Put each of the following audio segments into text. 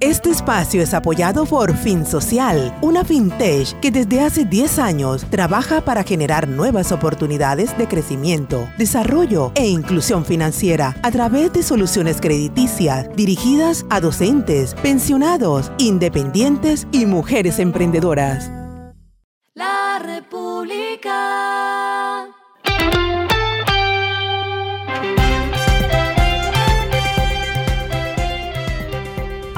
Este espacio es apoyado por Fin Social, una fintech que desde hace 10 años trabaja para generar nuevas oportunidades de crecimiento, desarrollo e inclusión financiera a través de soluciones crediticias dirigidas a docentes, pensionados, independientes y mujeres emprendedoras.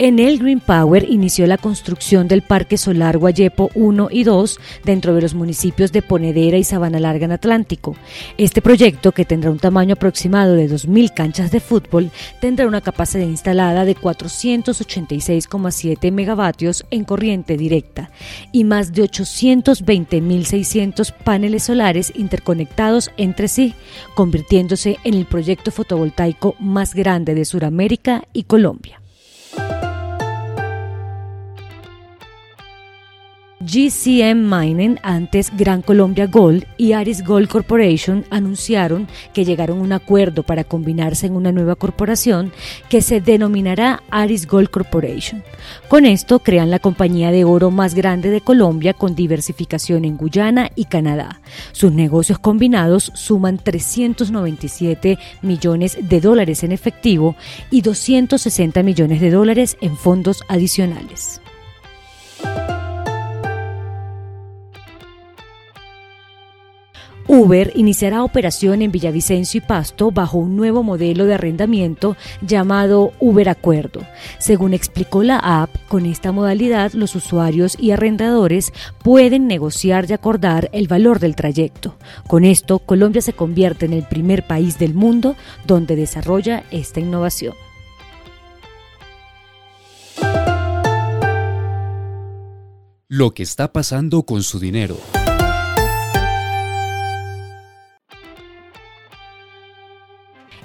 Enel Green Power inició la construcción del Parque Solar Guayepo 1 y 2 dentro de los municipios de Ponedera y Sabana Larga en Atlántico. Este proyecto, que tendrá un tamaño aproximado de 2.000 canchas de fútbol, tendrá una capacidad instalada de 486,7 megavatios en corriente directa y más de 820.600 paneles solares interconectados entre sí, convirtiéndose en el proyecto fotovoltaico más grande de Sudamérica y Colombia. GCM Mining, antes Gran Colombia Gold, y Aris Gold Corporation anunciaron que llegaron a un acuerdo para combinarse en una nueva corporación que se denominará Aris Gold Corporation. Con esto crean la compañía de oro más grande de Colombia con diversificación en Guyana y Canadá. Sus negocios combinados suman 397 millones de dólares en efectivo y 260 millones de dólares en fondos adicionales. Uber iniciará operación en Villavicencio y Pasto bajo un nuevo modelo de arrendamiento llamado Uber Acuerdo. Según explicó la app, con esta modalidad los usuarios y arrendadores pueden negociar y acordar el valor del trayecto. Con esto, Colombia se convierte en el primer país del mundo donde desarrolla esta innovación. Lo que está pasando con su dinero.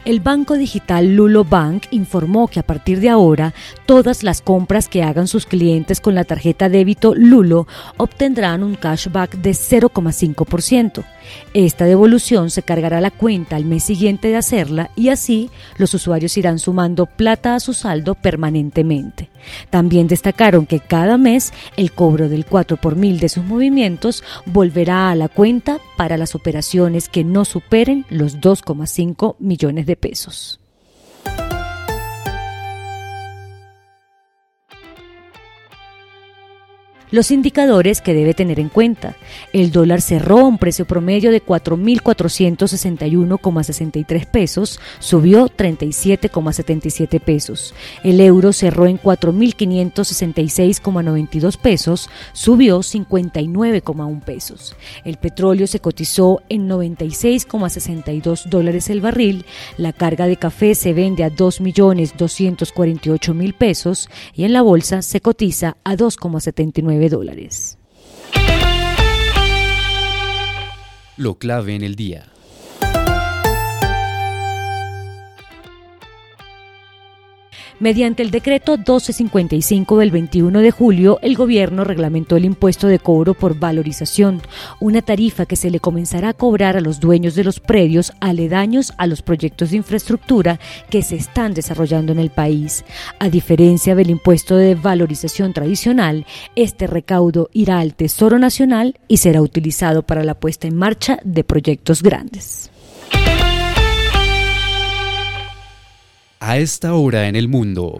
El banco digital Lulo Bank informó que a partir de ahora todas las compras que hagan sus clientes con la tarjeta débito Lulo obtendrán un cashback de 0,5%. Esta devolución se cargará la cuenta al mes siguiente de hacerla y así los usuarios irán sumando plata a su saldo permanentemente. También destacaron que cada mes el cobro del 4 por mil de sus movimientos volverá a la cuenta para las operaciones que no superen los 2,5 millones de pesos. Los indicadores que debe tener en cuenta. El dólar cerró a un precio promedio de 4.461,63 pesos, subió 37,77 pesos. El euro cerró en 4.566,92 pesos, subió 59,1 pesos. El petróleo se cotizó en 96,62 dólares el barril. La carga de café se vende a 2.248.000 pesos y en la bolsa se cotiza a 2,79 dólares. Lo clave en el día. Mediante el decreto 1255 del 21 de julio, el gobierno reglamentó el impuesto de cobro por valorización, una tarifa que se le comenzará a cobrar a los dueños de los predios aledaños a los proyectos de infraestructura que se están desarrollando en el país. A diferencia del impuesto de valorización tradicional, este recaudo irá al Tesoro Nacional y será utilizado para la puesta en marcha de proyectos grandes. Esta hora en el mundo.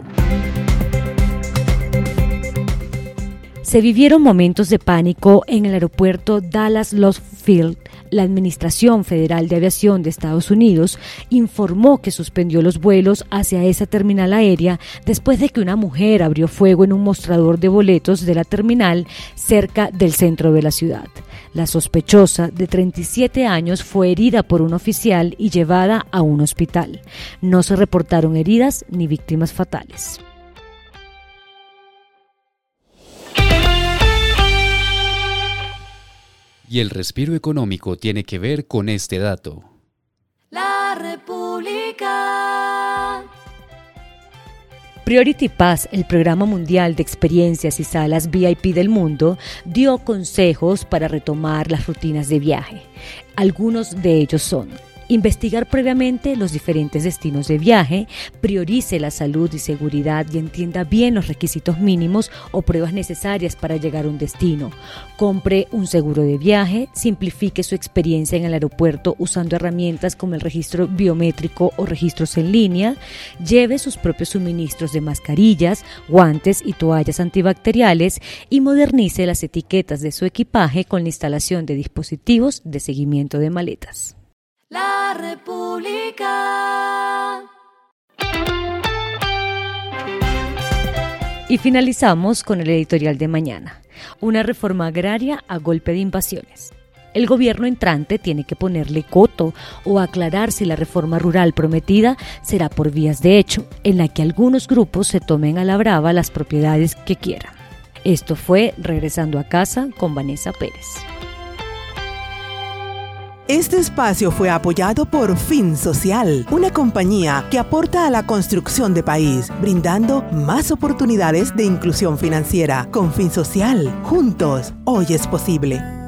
Se vivieron momentos de pánico en el aeropuerto Dallas Love Field. La Administración Federal de Aviación de Estados Unidos informó que suspendió los vuelos hacia esa terminal aérea después de que una mujer abrió fuego en un mostrador de boletos de la terminal cerca del centro de la ciudad. La sospechosa, de 37 años, fue herida por un oficial y llevada a un hospital. No se reportaron heridas ni víctimas fatales. Y el respiro económico tiene que ver con este dato. Priority Pass, el programa mundial de experiencias y salas VIP del mundo, dio consejos para retomar las rutinas de viaje. Algunos de ellos son Investigar previamente los diferentes destinos de viaje, priorice la salud y seguridad y entienda bien los requisitos mínimos o pruebas necesarias para llegar a un destino. Compre un seguro de viaje, simplifique su experiencia en el aeropuerto usando herramientas como el registro biométrico o registros en línea, lleve sus propios suministros de mascarillas, guantes y toallas antibacteriales y modernice las etiquetas de su equipaje con la instalación de dispositivos de seguimiento de maletas. República. Y finalizamos con el editorial de mañana, una reforma agraria a golpe de invasiones. El gobierno entrante tiene que ponerle coto o aclarar si la reforma rural prometida será por vías de hecho, en la que algunos grupos se tomen a la brava las propiedades que quieran. Esto fue Regresando a casa con Vanessa Pérez. Este espacio fue apoyado por Fin Social, una compañía que aporta a la construcción de país, brindando más oportunidades de inclusión financiera. Con Fin Social, juntos, hoy es posible.